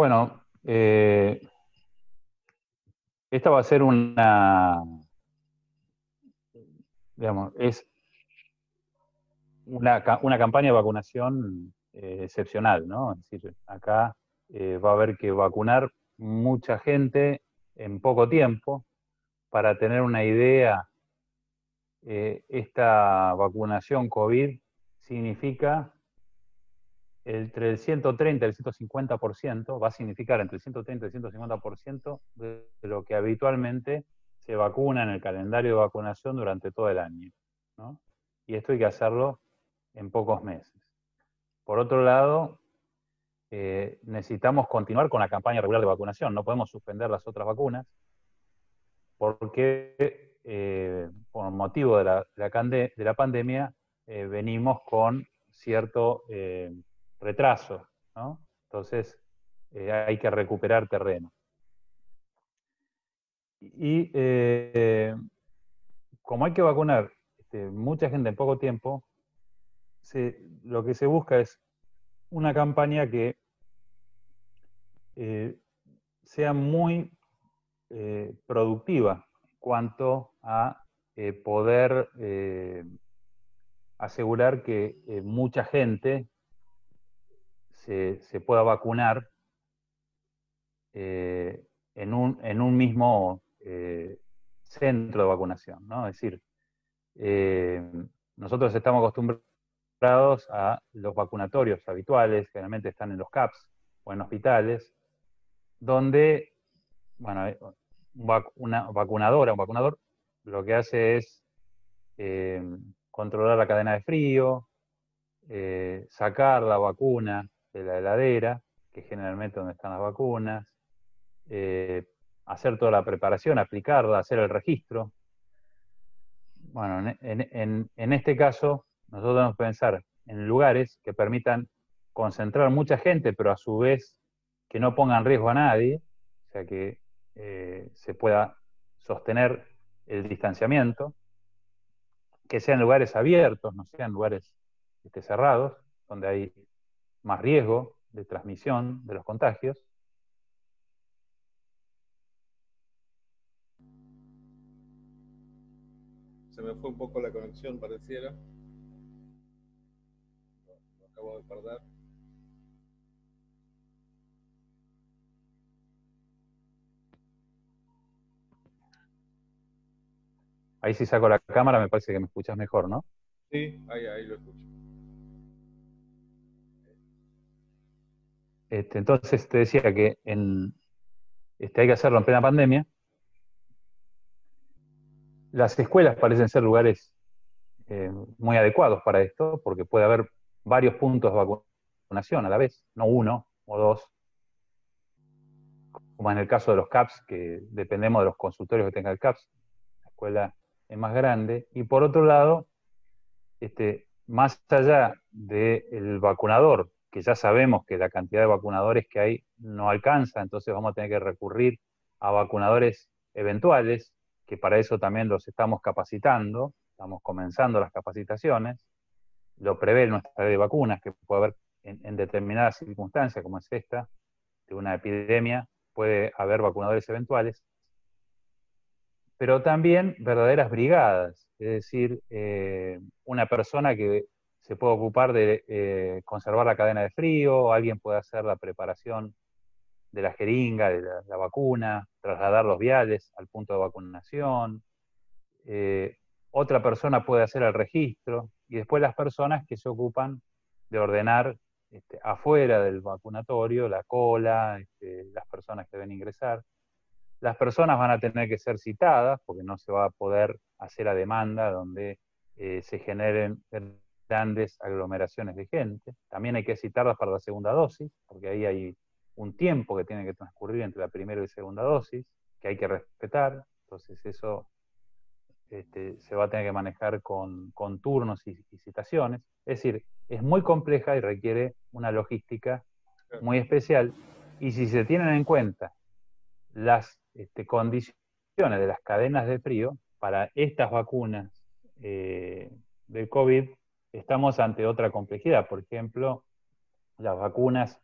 Bueno, eh, esta va a ser una, digamos, es una, campaña de vacunación eh, excepcional, ¿no? Es decir, acá eh, va a haber que vacunar mucha gente en poco tiempo. Para tener una idea, esta vacunación COVID significa entre el 130 y el 150%, va a significar entre el 130 y el 150% de lo que habitualmente se vacuna en el calendario de vacunación durante todo el año. Y esto hay que hacerlo en pocos meses. Por otro lado, eh, necesitamos continuar con la campaña regular de vacunación, no podemos suspender las otras vacunas, porque eh, por motivo de la, de la, pandemia eh, venimos con cierto retraso, ¿no? Entonces eh, hay que recuperar terreno. Y eh, como hay que vacunar este, mucha gente en poco tiempo, lo que se busca es una campaña que eh, sea muy productiva en cuanto a poder asegurar que mucha gente se, pueda vacunar eh, en, un, en, un, mismo eh, centro de vacunación. ¿no? Es decir, eh, nosotros estamos acostumbrados a los vacunatorios habituales, generalmente están en los CAPS o en hospitales, donde, bueno, una vacunadora, un vacunador, lo que hace es controlar la cadena de frío, sacar la vacuna de la heladera, que generalmente donde están las vacunas, eh, hacer toda la preparación, aplicarla, hacer el registro. Bueno, en, este caso, nosotros debemos pensar en lugares que permitan concentrar mucha gente, pero a su vez que no pongan riesgo a nadie, o sea que eh, se pueda sostener el distanciamiento, que sean lugares abiertos, no sean lugares este, cerrados, donde hay más riesgo de transmisión de los contagios. Se me fue un poco la conexión, pareciera. Lo, acabo de perder. Ahí si saco la cámara me parece que me escuchas mejor, ¿no? Sí, ahí, ahí lo escucho. Este, entonces te decía que este, hay que hacerlo en plena pandemia. Las escuelas parecen ser lugares eh, muy adecuados para esto, porque puede haber varios puntos de vacunación a la vez, no uno o dos, como en el caso de los CAPS, que dependemos de los consultorios que tenga el CAPS, la escuela es más grande, y por otro lado, este, más allá del vacunador que ya sabemos que la cantidad de vacunadores que hay no alcanza, entonces vamos a tener que recurrir a vacunadores eventuales, que para eso también los estamos capacitando, estamos comenzando las capacitaciones, lo prevé nuestra ley de vacunas, que puede haber en, determinadas circunstancias, como es esta, de una epidemia, puede haber vacunadores eventuales, pero también verdaderas brigadas, es decir, eh, una persona que se puede ocupar de eh, conservar la cadena de frío, alguien puede hacer la preparación de la jeringa, de la, vacuna, trasladar los viales al punto de vacunación, eh, otra persona puede hacer el registro y después las personas que se ocupan de ordenar este, afuera del vacunatorio la cola, este, las personas que deben ingresar. Las personas van a tener que ser citadas porque no se va a poder hacer a demanda donde eh, se generen grandes aglomeraciones de gente. También hay que citarlas para la segunda dosis, porque ahí hay un tiempo que tiene que transcurrir entre la primera y segunda dosis, que hay que respetar. Entonces eso este, se va a tener que manejar con, turnos y, citaciones. Es decir, es muy compleja y requiere una logística muy especial. Y si se tienen en cuenta las este, condiciones de las cadenas de frío para estas vacunas eh, del COVID, estamos ante otra complejidad. Por ejemplo, las vacunas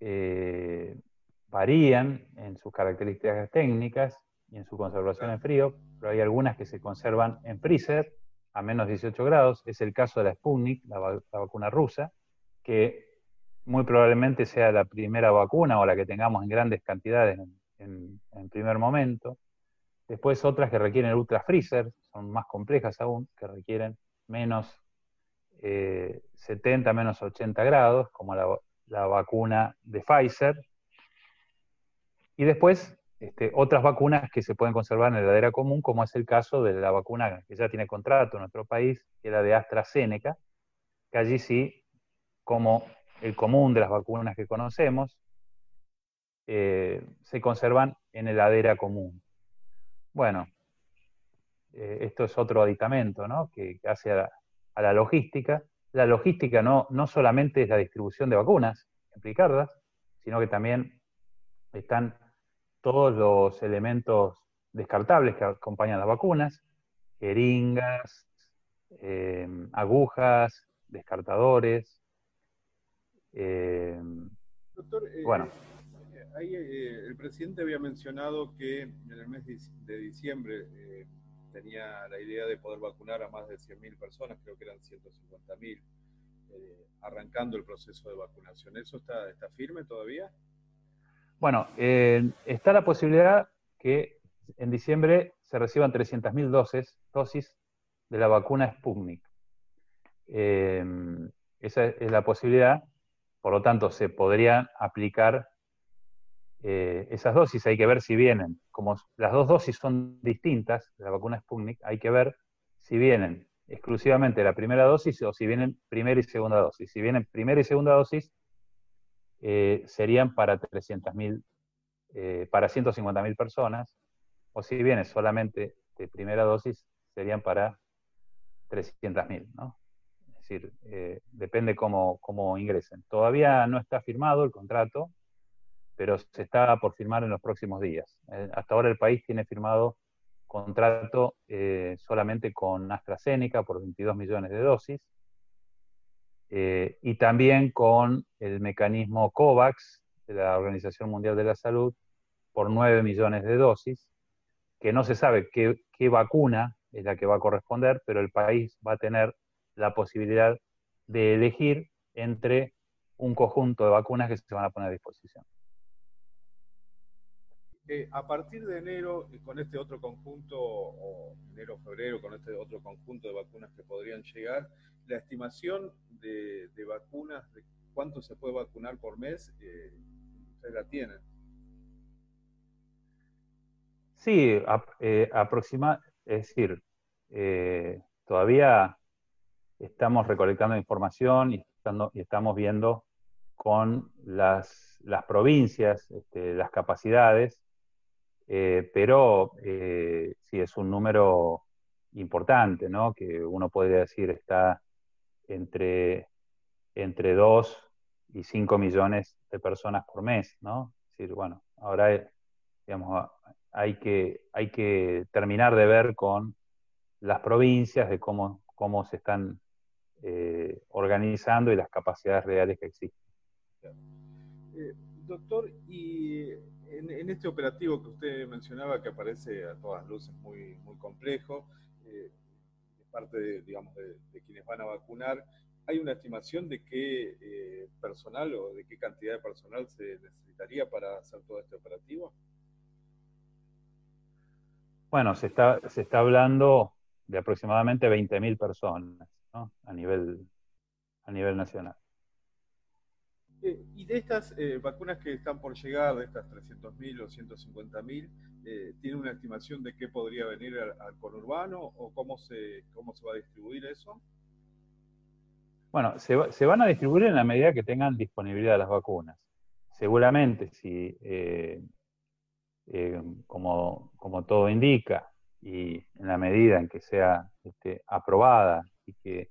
eh, varían en sus características técnicas y en su conservación en frío, pero hay algunas que se conservan en freezer a menos 18 grados. Es el caso de la Sputnik, la, vacuna rusa, que muy probablemente sea la primera vacuna o la que tengamos en grandes cantidades en, primer momento. Después otras que requieren ultra freezer, son más complejas aún, que requieren menos 70, eh, menos 80 grados, como la, la vacuna de Pfizer. Y después este, otras vacunas que se pueden conservar en la heladera común, como es el caso de la vacuna que ya tiene contrato en nuestro país, que es la de AstraZeneca, que allí sí, como el común de las vacunas que conocemos, eh, se conservan en heladera común. Bueno, eh, esto es otro aditamento ¿no? que, hace a la, logística. La logística no, no solamente es la distribución de vacunas en sino que también están todos los elementos descartables que acompañan las vacunas, jeringas, em, agujas, descartadores. Em, Doctor, eh, bueno. Eh, el presidente había mencionado que en el mes de diciembre tenía la idea de poder vacunar a más de 100.000 personas, creo que eran 150.000, arrancando el proceso de vacunación. ¿Eso está, está firme todavía? Bueno, eh, está la posibilidad que en diciembre se reciban 300.000 dosis, dosis de la vacuna Sputnik. Eh, esa es la posibilidad, por lo tanto, se podrían aplicar eh, esas dosis. Hay que ver si vienen, como las dos dosis son distintas la vacuna Sputnik, hay que ver si vienen exclusivamente la primera dosis o si vienen primera y segunda dosis. Si vienen primera y segunda dosis, eh, serían para 300.000, eh, para 150.000 personas, o si viene solamente de primera dosis, serían para 300.000, ¿no? Es decir, depende cómo, cómo ingresen. Todavía no está firmado el contrato, pero se está por firmar en los próximos días. hasta ahora el país tiene firmado contrato solamente con AstraZeneca por 22 millones de dosis, eh, y también con el mecanismo COVAX de la Organización Mundial de la Salud por 9 millones de dosis, que no se sabe qué vacuna es la que va a corresponder, pero el país va a tener la posibilidad de elegir entre un conjunto de vacunas que se van a poner a disposición. Eh, a partir de enero, eh, con este otro conjunto, o enero febrero, con este otro conjunto de vacunas que podrían llegar, la estimación de, vacunas, de cuánto se puede vacunar por mes, eh, ustedes la tienen. Sí, aproxima, es decir, todavía estamos recolectando información y, estamos viendo con las, las provincias este, las capacidades eh, pero eh, sí es un número importante, ¿no? Que uno puede decir está entre, entre 2 y 5 millones de personas por mes, ¿no? Es decir, bueno, ahora digamos, hay, que, hay que terminar de ver con las provincias de cómo, cómo se están eh, organizando y las capacidades reales que existen. doctor, y en, este operativo que usted mencionaba, que aparece a todas luces muy, muy complejo, eh, parte de, digamos, de, quienes van a vacunar, ¿hay una estimación de qué eh, personal o de qué cantidad de personal se necesitaría para hacer todo este operativo? Bueno, se está, se está hablando de aproximadamente 20.000 personas a, nivel, a nivel nacional. Eh, y de estas eh, vacunas que están por llegar, de estas 300.000 o 150.000, eh, ¿tiene una estimación de qué podría venir al, conurbano o cómo se, cómo se va a distribuir eso? Bueno, se, van a distribuir en la medida que tengan disponibilidad las vacunas. Seguramente, si, como, como, todo indica, y en la medida en que sea este, aprobada y que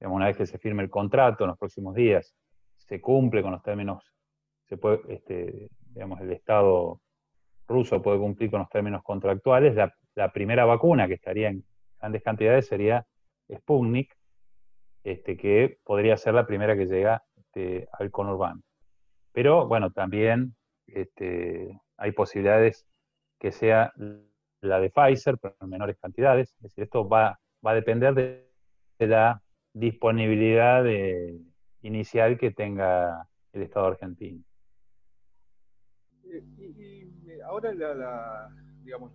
una vez que se firme el contrato en los próximos días, se cumple con los términos, se puede, este, digamos, el Estado ruso puede cumplir con los términos contractuales, la, primera vacuna que estaría en grandes cantidades sería Sputnik, este, que podría ser la primera que llega este, al conurbano. Pero bueno, también este, hay posibilidades que sea la de Pfizer, pero en menores cantidades. Es decir, esto va, va a depender de, la disponibilidad inicial que tenga el Estado argentino. Eh, y, eh, ahora digamos,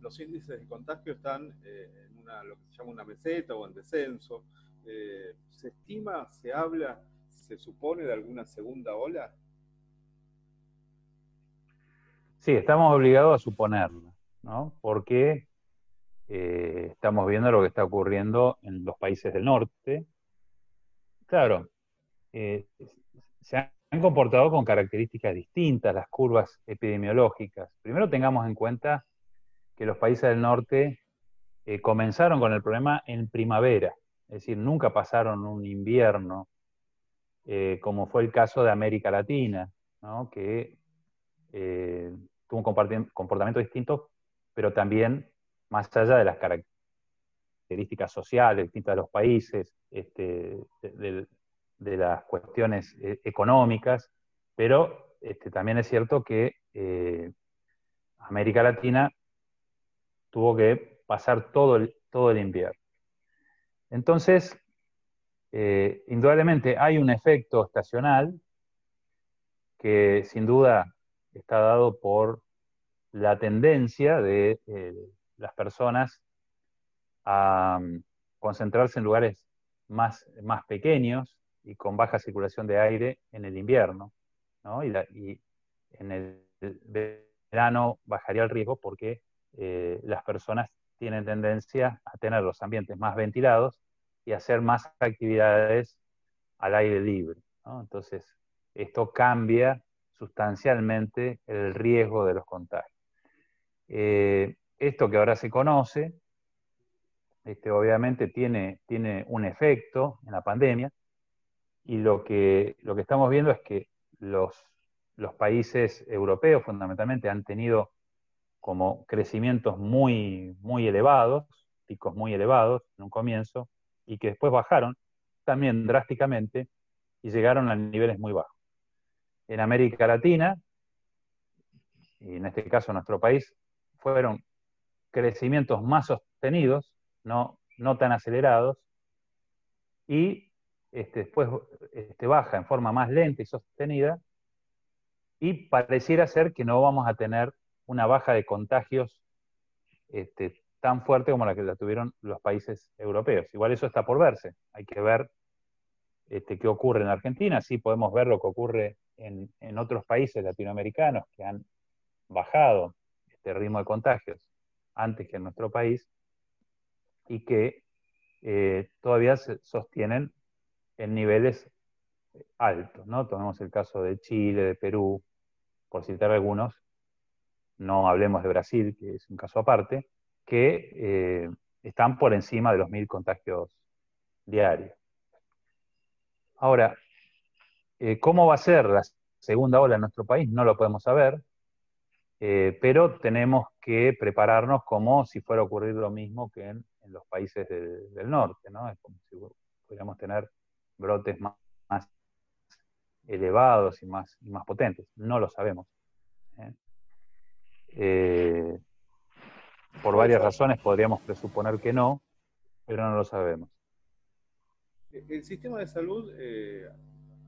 los índices de contagio están eh, en una, lo que se llama una meseta o en descenso. ¿Se estima, se habla, se supone de alguna segunda ola? Sí, estamos obligados a suponerlo, ¿no? Porque eh, estamos viendo lo que está ocurriendo en los países del norte. Claro, eh, se han comportado con características distintas las curvas epidemiológicas. Primero tengamos en cuenta que los países del norte eh, comenzaron con el problema en primavera, es decir, nunca pasaron un invierno, como fue el caso de América Latina, que tuvo un comportamiento distinto, pero también más allá de las características sociales distintas de los países, este, de, las cuestiones eh, económicas, pero este, también es cierto que eh, América Latina tuvo que pasar todo el, invierno. Entonces, eh, indudablemente hay un efecto estacional que sin duda está dado por la tendencia de las personas a mm, concentrarse en lugares más, más pequeños y con baja circulación de aire en el invierno, y, en el verano bajaría el riesgo porque eh, las personas tienen tendencia a tener los ambientes más ventilados y hacer más actividades al aire libre. Entonces, esto cambia sustancialmente el riesgo de los contagios. Eh, esto que ahora se conoce, este, obviamente tiene, tiene un efecto en la pandemia y lo que, lo que estamos viendo es que los, los países europeos fundamentalmente han tenido como crecimientos muy, muy elevados, picos muy elevados en un comienzo, y que después bajaron también drásticamente y llegaron a niveles muy bajos. En América Latina, y en este caso nuestro país, fueron crecimientos más sostenidos, no, no tan acelerados, y este, después este, baja en forma más lenta y sostenida, y pareciera ser que no vamos a tener una baja de contagios este, tan fuerte como la que la tuvieron los países europeos. Igual eso está por verse. Hay que ver qué ocurre en Argentina. Sí podemos ver lo que ocurre en, otros países latinoamericanos que han bajado este ritmo de contagios antes que en nuestro país y que eh, todavía se sostienen en niveles altos. ¿no? Tomemos el caso de Chile, de Perú, por citar algunos, no hablemos de Brasil, que es un caso aparte, que eh, están por encima de los mil contagios diarios. Ahora, eh, ¿Cómo va a ser la segunda ola en nuestro país? No lo podemos saber, eh, pero tenemos que prepararnos como si fuera a ocurrir lo mismo que en, los países del norte, ¿no? Es como si pudiéramos tener brotes más, elevados y más, más potentes. No lo sabemos. ¿eh? por varias razones podríamos presuponer que no, pero no lo sabemos. El sistema de salud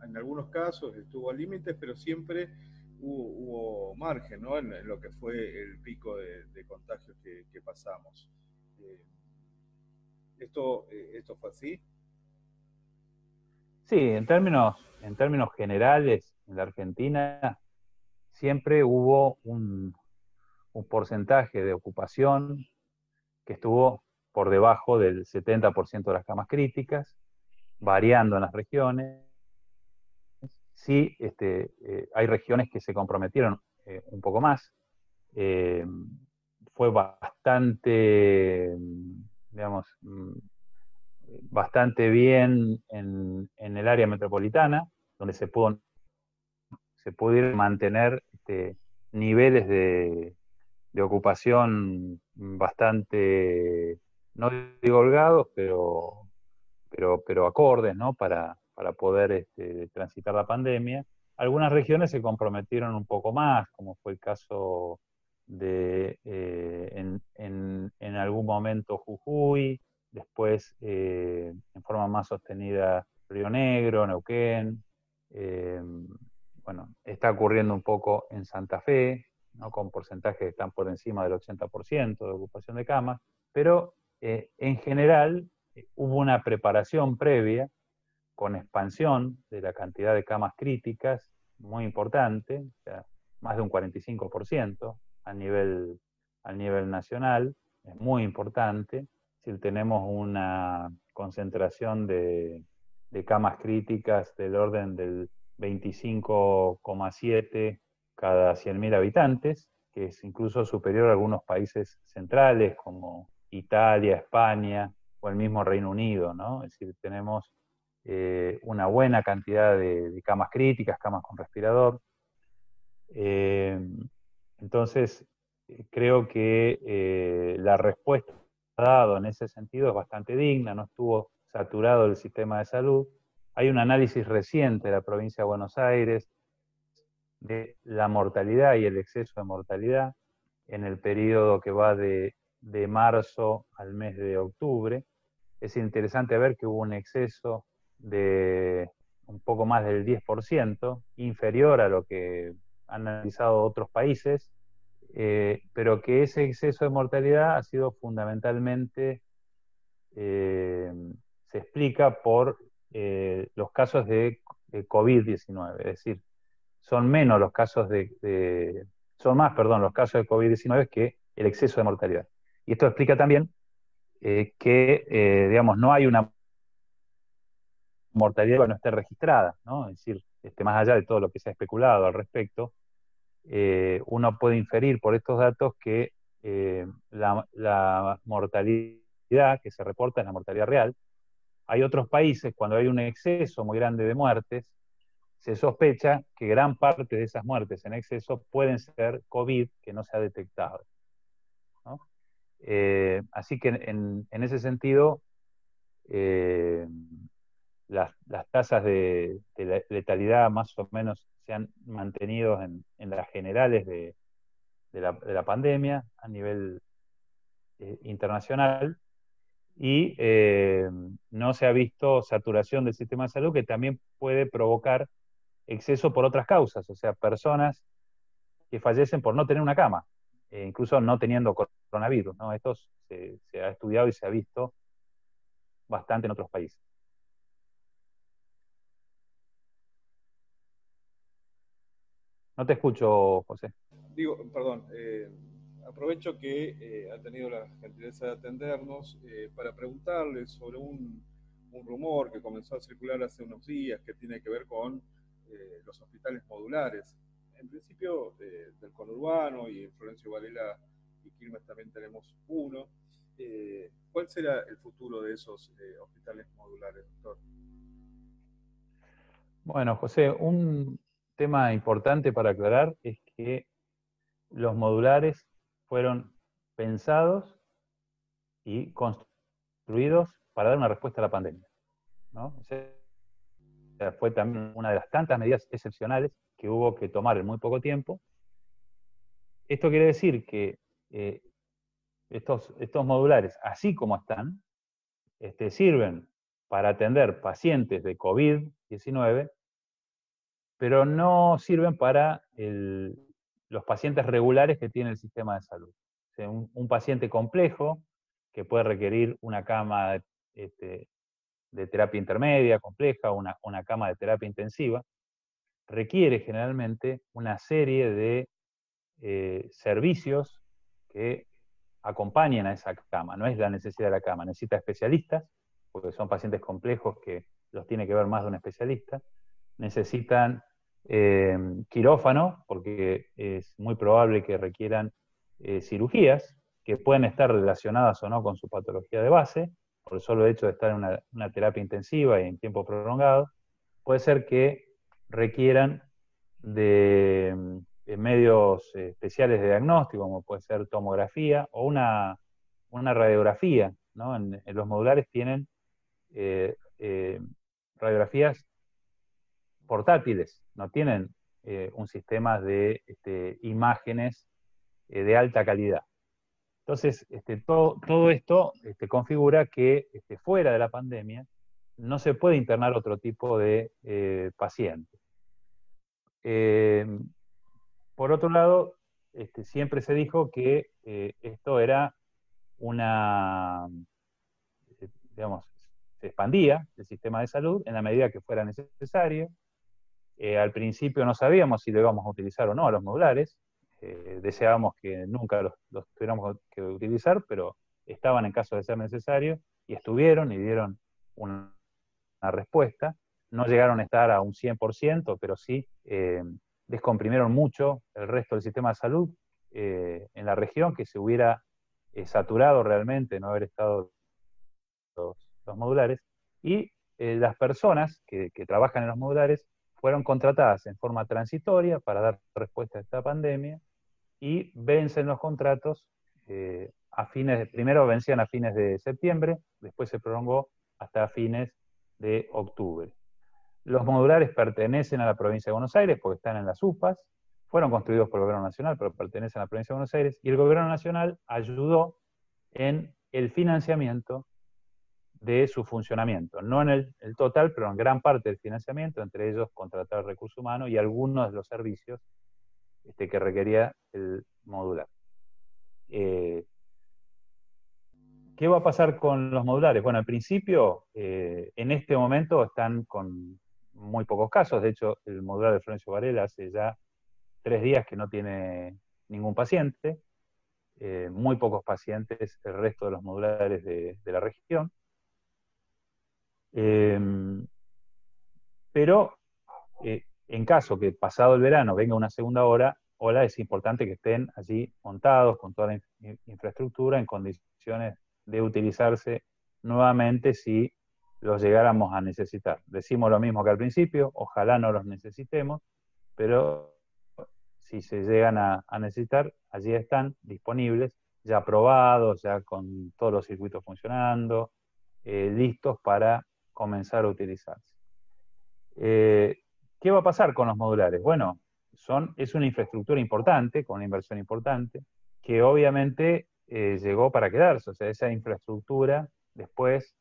en algunos casos estuvo a límites, pero siempre hubo, margen ¿no? en, lo que fue el pico de, contagios que, pasamos. Eh, ¿esto, eh, ¿Esto fue así? Sí, en términos, en términos generales, en la Argentina siempre hubo un, un porcentaje de ocupación que estuvo por debajo del 70% de las camas críticas, variando en las regiones, sí este, eh, hay regiones que se comprometieron eh, un poco más. Eh, fue bastante, digamos, mm, bastante bien en, el área metropolitana, donde se pudo, se pudieron mantener este, niveles de, ocupación bastante, no digo pero, pero, pero acordes, ¿no? Para, para poder este, transitar la pandemia. Algunas regiones se comprometieron un poco más, como fue el caso de eh, en, algún momento Jujuy, después eh, en forma más sostenida Río Negro, Neuquén. Eh, bueno, está ocurriendo un poco en Santa Fe, ¿no? con porcentajes que están por encima del 80% de ocupación de camas, pero en general hubo una preparación previa con expansión de la cantidad de camas críticas muy importante, más de un 45% a nivel, a nivel nacional, es muy importante. Si tenemos una concentración de, de camas críticas del orden del 25,7 cada 100.000 habitantes, que es incluso superior a algunos países centrales como Italia, España o el mismo Reino Unido, ¿no? Es decir, tenemos eh, una buena cantidad de, camas críticas, camas con respirador. Eh, entonces, eh, creo que la respuesta dado en ese sentido es bastante digna, no estuvo saturado el sistema de salud. Hay un análisis reciente de la provincia de Buenos Aires de la mortalidad y el exceso de mortalidad en el periodo que va de, de marzo al mes de octubre. Es interesante ver que hubo un exceso de un poco más del 10%, inferior a lo que han analizado otros países, eh, pero que ese exceso de mortalidad ha sido fundamentalmente, eh, se explica por eh, los casos de, COVID-19, es decir, son menos los casos de, son más, perdón, los casos de COVID-19 que el exceso de mortalidad. Y esto explica también que, digamos, no hay una mortalidad no esté registrada. Es decir, este, más allá de todo lo que se ha especulado al respecto, eh, uno puede inferir por estos datos que eh, la, mortalidad que se reporta es la mortalidad real. Hay otros países, cuando hay un exceso muy grande de muertes, se sospecha que gran parte de esas muertes en exceso pueden ser COVID que no se ha detectado. Eh, así que en ese sentido, las, tasas de, letalidad más o menos se han mantenido en, las generales de, la, pandemia a nivel eh, internacional y eh, no se ha visto saturación del sistema de salud que también puede provocar exceso por otras causas, o sea, personas que fallecen por no tener una cama, e incluso no teniendo coronavirus. ¿no? Esto se ha estudiado y se ha visto bastante en otros países. No te escucho, José. Digo, perdón, eh, aprovecho que eh, ha tenido la gentileza de atendernos eh, para preguntarle sobre un, rumor que comenzó a circular hace unos días que tiene que ver con los hospitales modulares. En principio, del conurbano y en Florencio Varela y Quilmes también tenemos uno. ¿Cuál será el futuro de esos hospitales modulares, doctor? Bueno, José, un, tema importante para aclarar es que los modulares fueron pensados y construidos para dar una respuesta a la pandemia. fue también una de las tantas medidas excepcionales que hubo que tomar en muy poco tiempo. Esto quiere decir que eh, estos, estos modulares, así como están, este, sirven para atender pacientes de COVID-19 pero no sirven para los pacientes regulares que tiene el sistema de salud. un, paciente complejo que puede requerir una cama este, de terapia intermedia compleja, una, una cama de terapia intensiva, requiere generalmente una serie de eh, servicios que acompañen a esa cama. No es la necesidad de la cama, necesita especialistas, porque son pacientes complejos que los tiene que ver más de un especialista. Necesitan eh, quirófano, porque es muy probable que requieran eh, cirugías que pueden estar relacionadas o no con su patología de base, por el solo hecho de estar en una, terapia intensiva y en tiempo prolongado. Puede ser que requieran de, medios especiales de diagnóstico, como puede ser tomografía o una, radiografía. En, los modulares tienen eh, radiografías portátiles, no tienen eh, un sistema de este, imágenes eh, de alta calidad. Entonces, este, todo, esto este, configura que fuera de la pandemia no se puede internar otro tipo de eh, paciente. por otro lado, siempre se dijo que esto era una, digamos, se expandía el sistema de salud en la medida que fuera necesario. Al principio no sabíamos si lo íbamos a utilizar o no a los modulares, eh, deseábamos que nunca los, tuviéramos que utilizar, pero estaban en caso de ser necesario y estuvieron y dieron una, respuesta. No llegaron a estar a un 100%, pero sí eh, descomprimieron mucho el resto del sistema de salud eh, en la región, que se hubiera saturado realmente no haber estado los, modulares. Y las personas que trabajan en los modulares fueron contratadas en forma transitoria para dar respuesta a esta pandemia y vencen los contratos eh, a fines, primero vencían a fines de septiembre, después se prolongó hasta fines de octubre. Los modulares pertenecen a la provincia de Buenos Aires porque están en las UPAs, fueron construidos por el gobierno nacional, pero pertenecen a la provincia de Buenos Aires, y el gobierno nacional ayudó en el financiamiento de su funcionamiento, no en el, el, total, pero en gran parte del financiamiento, entre ellos contratar recursos humanos y algunos de los servicios este, que requería el modular. Eh, ¿Qué va a pasar con los modulares? Bueno, al principio, eh, en este momento están con muy pocos casos. De hecho, el modular de Florencio Varela hace ya tres días que no tiene ningún paciente. Eh, muy pocos pacientes el resto de los modulares de la región. Pero en caso que pasado el verano venga una segunda hora, ola, es importante que estén allí montados con toda la infraestructura en condiciones de utilizarse nuevamente si los llegáramos a necesitar. Decimos lo mismo que al principio, ojalá no los necesitemos, pero si se llegan a, necesitar, allí están disponibles, ya probados, ya con todos los circuitos funcionando, eh, listos para comenzar a utilizarse. Eh, ¿Qué va a pasar con los modulares? Bueno, son, es una infraestructura importante, con una inversión importante, que obviamente eh, llegó para quedarse. O sea, esa infraestructura después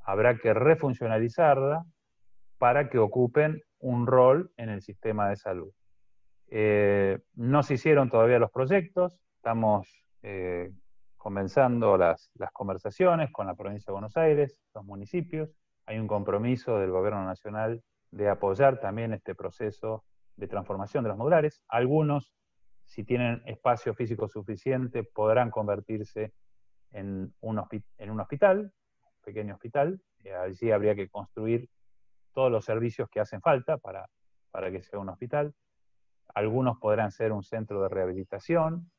habrá que refuncionalizarla para que ocupen un rol en el sistema de salud. Eh, no se hicieron todavía los proyectos, estamos comenzando las conversaciones con la provincia de Buenos Aires, los municipios. Hay un compromiso del gobierno nacional de apoyar también este proceso de transformación de los modulares. Algunos, si tienen espacio físico suficiente, podrán convertirse en un, hospital, un pequeño hospital. Eh, allí habría que construir todos los servicios que hacen falta para, para que sea un hospital. Algunos podrán ser un centro de rehabilitación,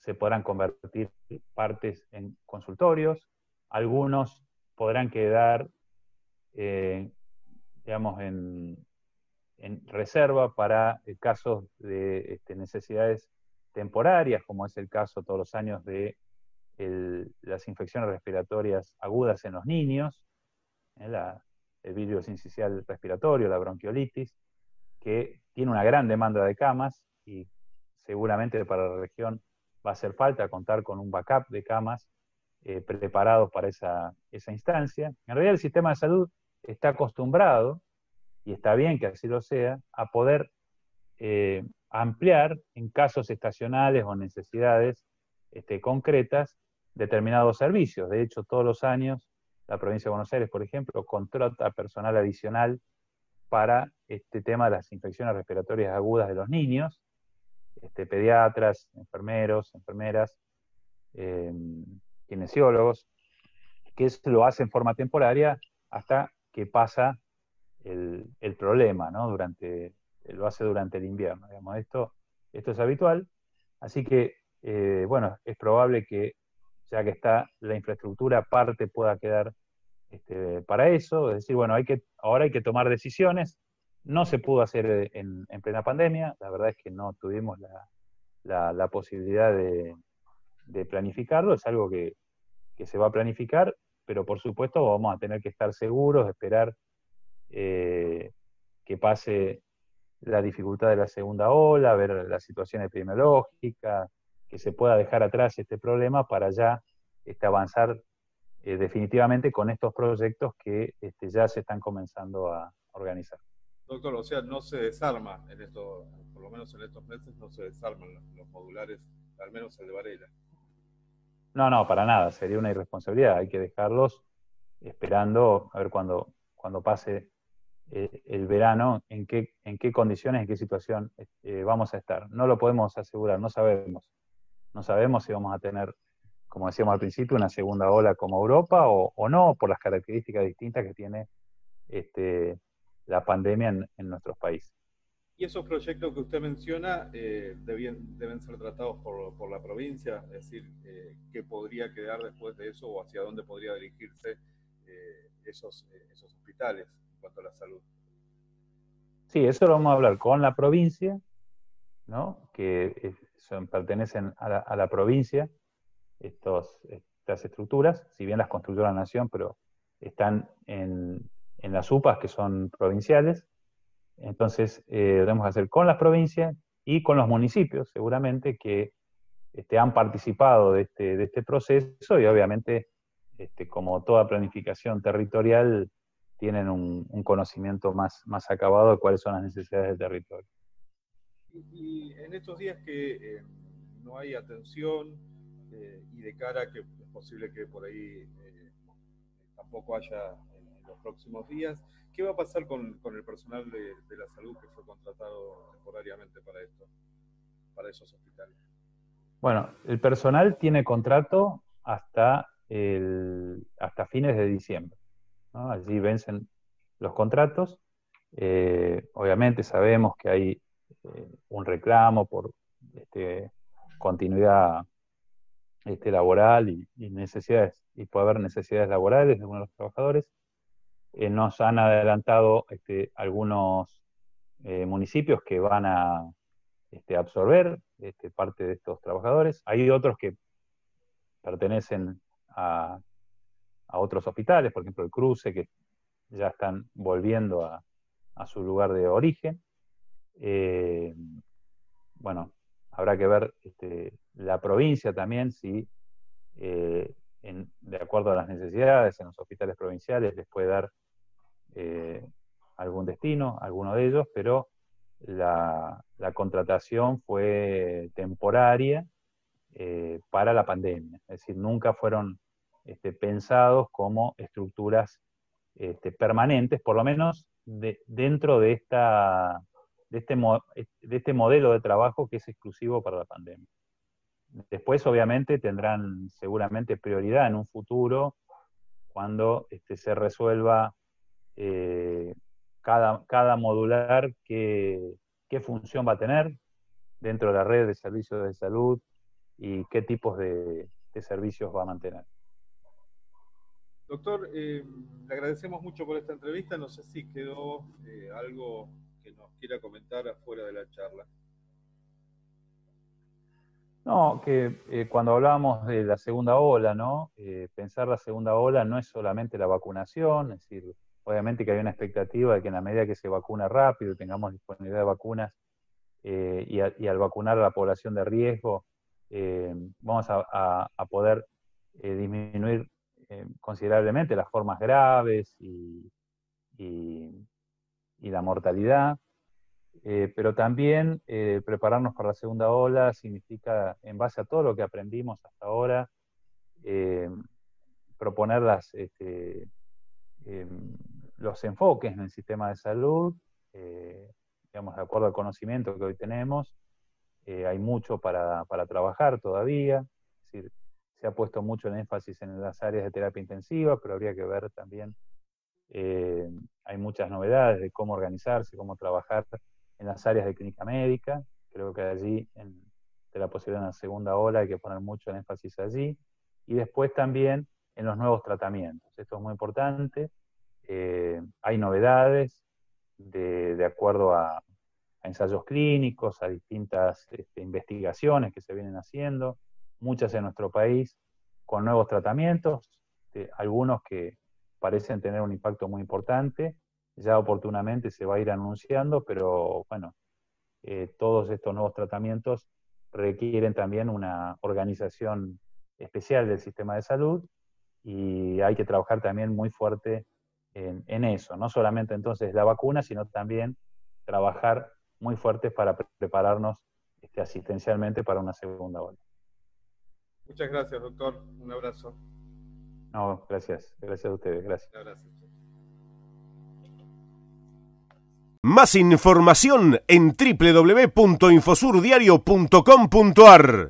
se podrán convertir partes en consultorios, algunos podrán quedar eh, digamos, en, reserva para eh, casos de este, necesidades temporarias, como es el caso todos los años de las infecciones respiratorias agudas en los niños, ¿eh? el virus incisional respiratorio, la bronquiolitis, que tiene una gran demanda de camas y seguramente para la región va a hacer falta contar con un backup de camas eh, preparados para esa, esa instancia. En realidad el sistema de salud está acostumbrado, y está bien que así lo sea, a poder eh, ampliar en casos estacionales o necesidades este, concretas determinados servicios. De hecho, todos los años la provincia de Buenos Aires, por ejemplo, contrata personal adicional para este tema de las infecciones respiratorias agudas de los niños, este, pediatras, enfermeros, enfermeras, eh, kinesiólogos, que lo hace en forma temporaria hasta que pasa el, problema, ¿no? Durante, lo hace durante el invierno, digamos. Esto, esto es habitual, así que, eh, bueno, es probable que ya que está la infraestructura, parte pueda quedar este, para eso, es decir, bueno, hay que, ahora hay que tomar decisiones, no se pudo hacer en, plena pandemia, la verdad es que no tuvimos la, posibilidad de, planificarlo, es algo que, que se va a planificar, pero por supuesto vamos a tener que estar seguros, esperar eh, que pase la dificultad de la segunda ola, ver la situación epidemiológica, que se pueda dejar atrás este problema para ya este, avanzar eh, definitivamente con estos proyectos que este, ya se están comenzando a organizar. Doctor, o sea, no se desarma en esto, por lo menos en estos meses no se desarman los, modulares, al menos el de Varela. No, no, para nada, sería una irresponsabilidad, hay que dejarlos esperando a ver cuando, cuando pase eh, el verano, en qué, en qué condiciones, en qué situación eh, vamos a estar. No lo podemos asegurar, no sabemos. No sabemos si vamos a tener, como decíamos al principio, una segunda ola como Europa o, no, por las características distintas que tiene este, la pandemia en, nuestros países. Y esos proyectos que usted menciona eh, deben, ser tratados por, la provincia, es decir, ¿qué podría quedar después de eso o hacia dónde podría dirigirse esos, esos hospitales? cuanto a la salud. Sí, eso lo vamos a hablar con la provincia, ¿no? que son, pertenecen a la, provincia, estos, estas estructuras, si bien las construyó la nación, pero están en, las UPAs que son provinciales. Entonces, eh, debemos hacer con las provincias y con los municipios, seguramente, que este, han participado de este, de este proceso y obviamente, este, como toda planificación territorial, tienen un, conocimiento más, acabado de cuáles son las necesidades del territorio. Y, en estos días que eh, no hay atención eh, y de cara que es posible que por ahí eh, tampoco haya en, los próximos días, ¿qué va a pasar con, el personal de, de, la salud que fue contratado temporariamente para esto, para esos hospitales? Bueno, el personal tiene contrato hasta, el, hasta fines de diciembre. Allí vencen los contratos. Eh, obviamente sabemos que hay eh, un reclamo por este, continuidad este, laboral y, necesidades, y puede haber necesidades laborales de algunos de los trabajadores. Eh, nos han adelantado este, algunos municipios que van a absorber parte de estos trabajadores. Hay otros que pertenecen a otros hospitales, por ejemplo el Cruce, que ya están volviendo a, su lugar de origen. Eh, bueno, habrá que ver este, la provincia también, si eh, de acuerdo a las necesidades en los hospitales provinciales les puede dar eh, algún destino, alguno de ellos, pero la, contratación fue temporaria para la pandemia, es decir, nunca fueron este, pensados como estructuras este, permanentes, por lo menos dentro de, esta, este, de este modelo de trabajo que es exclusivo para la pandemia. Después, obviamente, tendrán seguramente prioridad en un futuro cuando se resuelva eh, cada, cada, modular qué, qué, función va a tener dentro de la red de servicios de salud y qué tipos de servicios va a mantener. Doctor, eh, le agradecemos mucho por esta entrevista. No sé si quedó eh, algo que nos quiera comentar afuera de la charla. No, que eh, cuando hablábamos de la segunda ola, ¿no? pensar la segunda ola no es solamente la vacunación, es decir, obviamente que hay una expectativa de que en la medida que se vacuna rápido, tengamos disponibilidad de vacunas y, al vacunar a la población de riesgo, vamos a poder disminuir eh, considerablemente las formas graves y, la mortalidad, eh, pero también eh, prepararnos para la segunda ola significa, en base a todo lo que aprendimos hasta ahora, proponer este, los enfoques en el sistema de salud, digamos, de acuerdo al conocimiento que hoy tenemos, hay mucho para, para trabajar todavía, es se ha puesto mucho el énfasis en las áreas de terapia intensiva, pero habría que ver también, eh, hay muchas novedades de cómo organizarse, cómo trabajar en las áreas de clínica médica. Creo que allí, en, de la posibilidad de una segunda ola, hay que poner mucho el énfasis allí. Y después también en los nuevos tratamientos. Esto es muy importante. Eh, hay novedades de, acuerdo a, ensayos clínicos, a distintas este, investigaciones que se vienen haciendo muchas en nuestro país, con nuevos tratamientos, algunos que parecen tener un impacto muy importante ya oportunamente se va a ir anunciando, pero bueno, eh, todos estos nuevos tratamientos requieren también una organización especial del sistema de salud y hay que trabajar también muy fuerte en, eso, no solamente entonces la vacuna, sino también trabajar muy fuerte para prepararnos este, asistencialmente para una segunda ola. Muchas gracias, doctor. Un abrazo. No, gracias. Gracias a ustedes. Gracias. Más información en www.infosurdiario.com.ar